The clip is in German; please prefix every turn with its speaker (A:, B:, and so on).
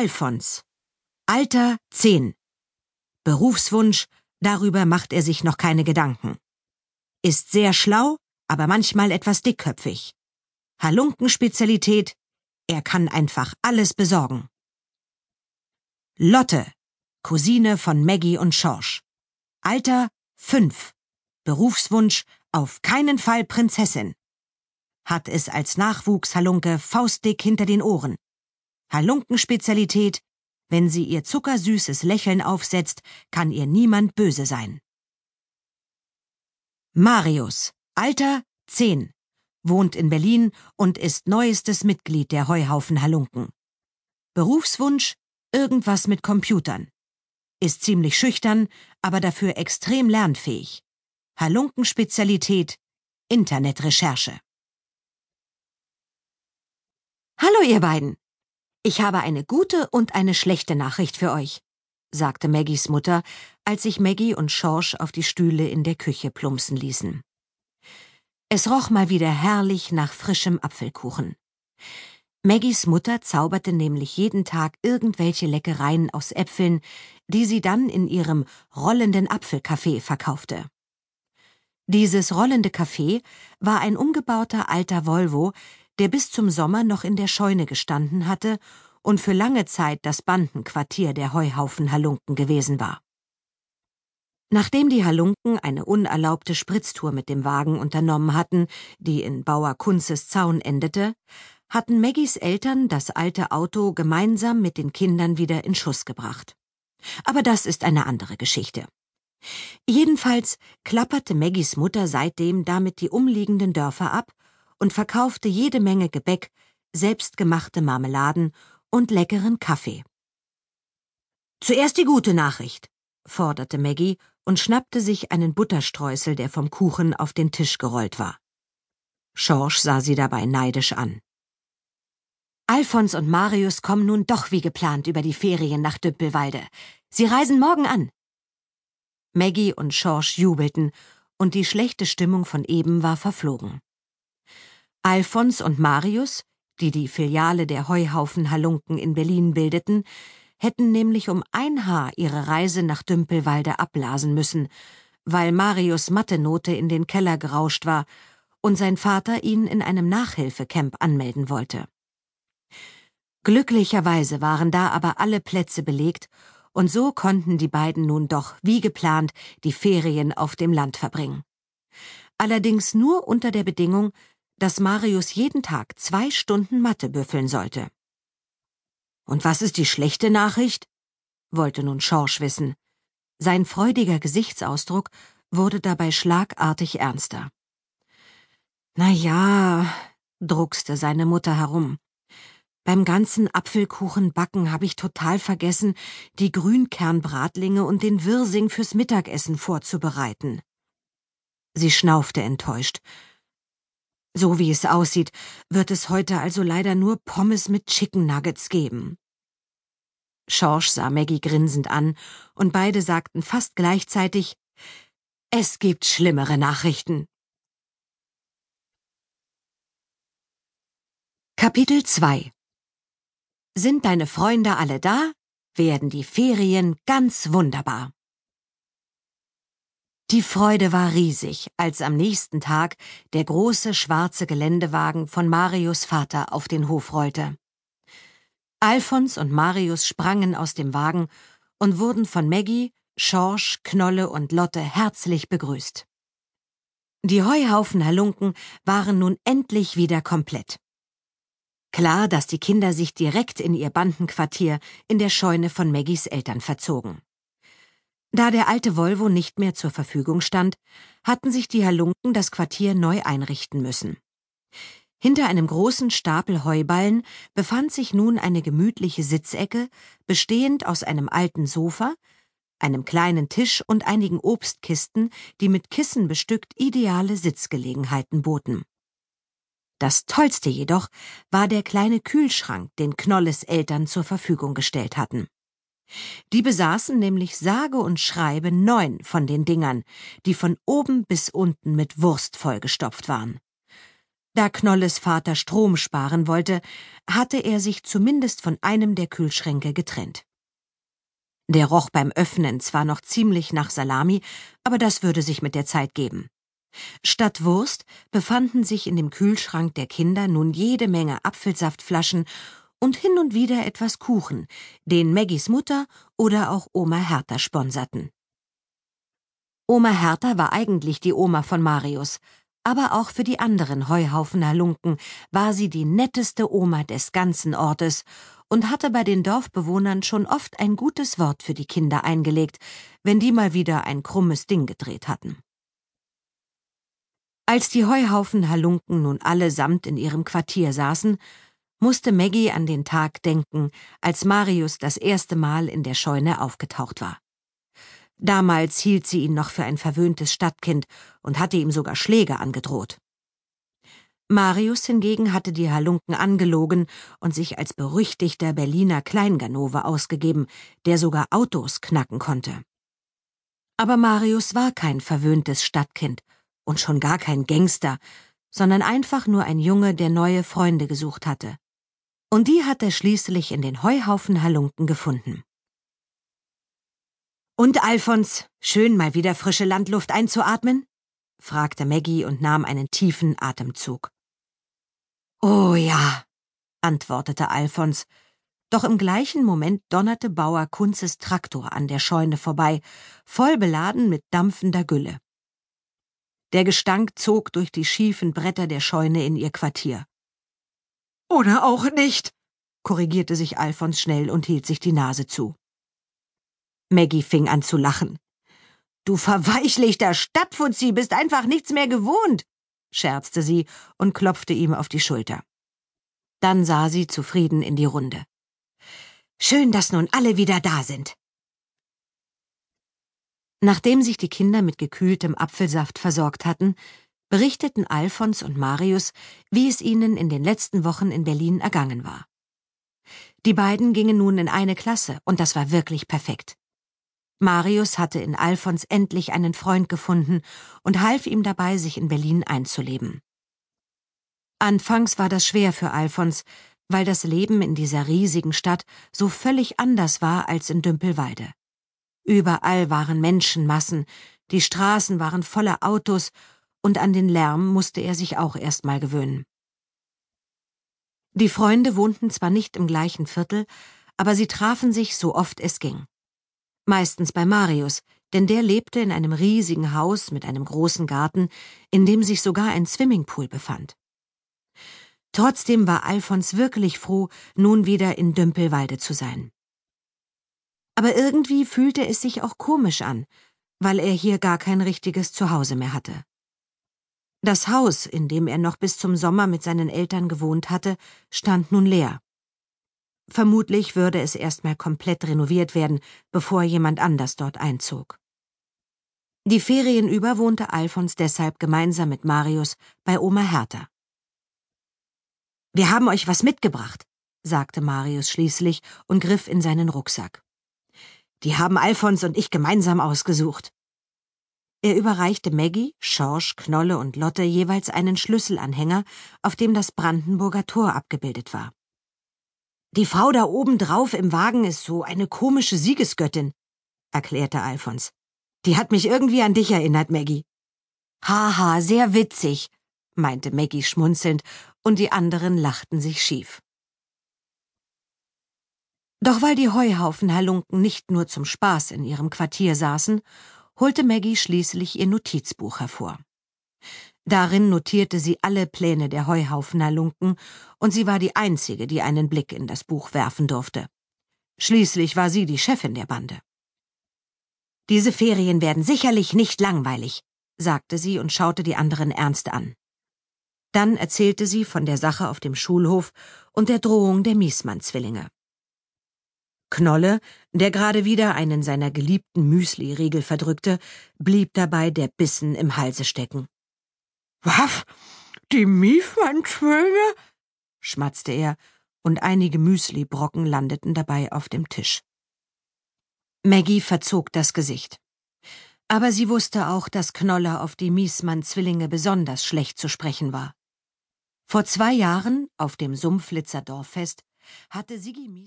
A: Alfons. Alter 10. Berufswunsch, darüber macht er sich noch keine Gedanken. Ist sehr schlau, aber manchmal etwas dickköpfig. Halunkenspezialität, er kann einfach alles besorgen. Lotte, Cousine von Maggie und Schorsch. Alter 5. Berufswunsch auf keinen Fall Prinzessin. Hat es als Nachwuchshalunke faustdick hinter den Ohren. Halunkenspezialität, wenn sie ihr zuckersüßes Lächeln aufsetzt, kann ihr niemand böse sein. Marius, Alter 10, wohnt in Berlin und ist neuestes Mitglied der Heuhaufen Halunken. Berufswunsch irgendwas mit Computern. Ist ziemlich schüchtern, aber dafür extrem lernfähig. Halunkenspezialität Internetrecherche. Hallo ihr beiden. Ich habe eine gute und eine schlechte Nachricht für euch, sagte Maggies Mutter, als sich Maggie und Schorsch auf die Stühle in der Küche plumpsen ließen. Es roch mal wieder herrlich nach frischem Apfelkuchen. Maggies Mutter zauberte nämlich jeden Tag irgendwelche Leckereien aus Äpfeln, die sie dann in ihrem rollenden Apfelcafé verkaufte. Dieses rollende Café war ein umgebauter alter Volvo, der bis zum Sommer noch in der Scheune gestanden hatte und für lange Zeit das Bandenquartier der Heuhaufen-Halunken gewesen war. Nachdem die Halunken eine unerlaubte Spritztour mit dem Wagen unternommen hatten, die in Bauer Kunzes Zaun endete, hatten Maggies Eltern das alte Auto gemeinsam mit den Kindern wieder in Schuss gebracht. Aber das ist eine andere Geschichte. Jedenfalls klapperte Maggies Mutter seitdem damit die umliegenden Dörfer ab und verkaufte jede Menge Gebäck, selbstgemachte Marmeladen und leckeren Kaffee. Zuerst die gute Nachricht, forderte Maggie und schnappte sich einen Butterstreusel, der vom Kuchen auf den Tisch gerollt war. Schorsch sah sie dabei neidisch an. Alfons und Marius kommen nun doch wie geplant über die Ferien nach Düppelwalde. Sie reisen morgen an. Maggie und Schorsch jubelten, und die schlechte Stimmung von eben war verflogen. Alfons und Marius, die die Filiale der Heuhaufen Halunken in Berlin bildeten, hätten nämlich um ein Haar ihre Reise nach Dümpelwalde abblasen müssen, weil Marius Mathe-Note in den Keller gerauscht war und sein Vater ihn in einem Nachhilfecamp anmelden wollte. Glücklicherweise waren da aber alle Plätze belegt, und so konnten die beiden nun doch wie geplant die Ferien auf dem Land verbringen. Allerdings nur unter der Bedingung, dass Marius jeden Tag zwei Stunden Mathe büffeln sollte. Und was ist die schlechte Nachricht? wollte nun Schorsch wissen. Sein freudiger Gesichtsausdruck wurde dabei schlagartig ernster. Na ja, druckste seine Mutter herum. Beim ganzen Apfelkuchenbacken habe ich total vergessen, die Grünkernbratlinge und den Wirsing fürs Mittagessen vorzubereiten. Sie schnaufte enttäuscht so wie es aussieht, wird es heute also leider nur Pommes mit Chicken Nuggets geben. Schorsch sah Maggie grinsend an, und beide sagten fast gleichzeitig Es gibt schlimmere Nachrichten. Kapitel 2 Sind deine Freunde alle da? Werden die Ferien ganz wunderbar. Die Freude war riesig, als am nächsten Tag der große schwarze Geländewagen von Marius Vater auf den Hof rollte. Alfons und Marius sprangen aus dem Wagen und wurden von Maggie, Schorsch, Knolle und Lotte herzlich begrüßt. Die Heuhaufen Halunken waren nun endlich wieder komplett. Klar, dass die Kinder sich direkt in ihr Bandenquartier in der Scheune von Maggies Eltern verzogen. Da der alte Volvo nicht mehr zur Verfügung stand, hatten sich die Halunken das Quartier neu einrichten müssen. Hinter einem großen Stapel Heuballen befand sich nun eine gemütliche Sitzecke, bestehend aus einem alten Sofa, einem kleinen Tisch und einigen Obstkisten, die mit Kissen bestückt ideale Sitzgelegenheiten boten. Das Tollste jedoch war der kleine Kühlschrank, den Knolles Eltern zur Verfügung gestellt hatten. Die besaßen nämlich sage und schreibe neun von den Dingern, die von oben bis unten mit Wurst vollgestopft waren. Da Knolles Vater Strom sparen wollte, hatte er sich zumindest von einem der Kühlschränke getrennt. Der roch beim Öffnen zwar noch ziemlich nach Salami, aber das würde sich mit der Zeit geben. Statt Wurst befanden sich in dem Kühlschrank der Kinder nun jede Menge Apfelsaftflaschen und hin und wieder etwas Kuchen, den Maggies Mutter oder auch Oma Hertha sponserten. Oma Hertha war eigentlich die Oma von Marius, aber auch für die anderen Heuhaufener Lunken war sie die netteste Oma des ganzen Ortes und hatte bei den Dorfbewohnern schon oft ein gutes Wort für die Kinder eingelegt, wenn die mal wieder ein krummes Ding gedreht hatten. Als die Heuhaufen Halunken nun allesamt in ihrem Quartier saßen, musste Maggie an den Tag denken, als Marius das erste Mal in der Scheune aufgetaucht war. Damals hielt sie ihn noch für ein verwöhntes Stadtkind und hatte ihm sogar Schläge angedroht. Marius hingegen hatte die Halunken angelogen und sich als berüchtigter Berliner Kleinganove ausgegeben, der sogar Autos knacken konnte. Aber Marius war kein verwöhntes Stadtkind und schon gar kein Gangster, sondern einfach nur ein Junge, der neue Freunde gesucht hatte. Und die hat er schließlich in den Heuhaufen Halunken gefunden. Und Alfons, schön mal wieder frische Landluft einzuatmen? fragte Maggie und nahm einen tiefen Atemzug. Oh ja, antwortete Alfons, doch im gleichen Moment donnerte Bauer Kunzes Traktor an der Scheune vorbei, voll beladen mit dampfender Gülle. Der Gestank zog durch die schiefen Bretter der Scheune in ihr Quartier. Oder auch nicht, korrigierte sich Alfons schnell und hielt sich die Nase zu. Maggie fing an zu lachen. Du verweichlichter Stadtfuzzi bist einfach nichts mehr gewohnt, scherzte sie und klopfte ihm auf die Schulter. Dann sah sie zufrieden in die Runde. Schön, dass nun alle wieder da sind. Nachdem sich die Kinder mit gekühltem Apfelsaft versorgt hatten, berichteten Alfons und Marius, wie es ihnen in den letzten Wochen in Berlin ergangen war. Die beiden gingen nun in eine Klasse, und das war wirklich perfekt. Marius hatte in Alfons endlich einen Freund gefunden und half ihm dabei, sich in Berlin einzuleben. Anfangs war das schwer für Alfons, weil das Leben in dieser riesigen Stadt so völlig anders war als in Dümpelwalde. Überall waren Menschenmassen, die Straßen waren voller Autos, und an den Lärm musste er sich auch erst mal gewöhnen. Die Freunde wohnten zwar nicht im gleichen Viertel, aber sie trafen sich so oft es ging meistens bei Marius, denn der lebte in einem riesigen Haus mit einem großen Garten, in dem sich sogar ein Swimmingpool befand. Trotzdem war Alfons wirklich froh, nun wieder in Dümpelwalde zu sein. Aber irgendwie fühlte es sich auch komisch an, weil er hier gar kein richtiges Zuhause mehr hatte. Das Haus, in dem er noch bis zum Sommer mit seinen Eltern gewohnt hatte, stand nun leer. Vermutlich würde es erstmal komplett renoviert werden, bevor jemand anders dort einzog. Die Ferien über wohnte Alfons deshalb gemeinsam mit Marius bei Oma Hertha. Wir haben euch was mitgebracht, sagte Marius schließlich und griff in seinen Rucksack. Die haben Alfons und ich gemeinsam ausgesucht. Er überreichte Maggie, Schorsch, Knolle und Lotte jeweils einen Schlüsselanhänger, auf dem das Brandenburger Tor abgebildet war. Die Frau da oben drauf im Wagen ist so eine komische Siegesgöttin, erklärte Alfons. Die hat mich irgendwie an dich erinnert, Maggie. Haha, sehr witzig, meinte Maggie schmunzelnd, und die anderen lachten sich schief. Doch weil die Heuhaufenhalunken nicht nur zum Spaß in ihrem Quartier saßen, holte Maggie schließlich ihr Notizbuch hervor. Darin notierte sie alle Pläne der Heuhaufener-Lunken, und sie war die Einzige, die einen Blick in das Buch werfen durfte. Schließlich war sie die Chefin der Bande. Diese Ferien werden sicherlich nicht langweilig, sagte sie und schaute die anderen ernst an. Dann erzählte sie von der Sache auf dem Schulhof und der Drohung der Miesmann-Zwillinge. Knolle, der gerade wieder einen seiner geliebten Müsli-Riegel verdrückte, blieb dabei der Bissen im Halse stecken. Was? Die Miefmann-Zwillinge? schmatzte er, und einige Müslibrocken landeten dabei auf dem Tisch. Maggie verzog das Gesicht. Aber sie wusste auch, dass Knoller auf die Miesmann-Zwillinge besonders schlecht zu sprechen war. Vor zwei Jahren, auf dem Sumpflitzer Dorffest, hatte Siggi Mies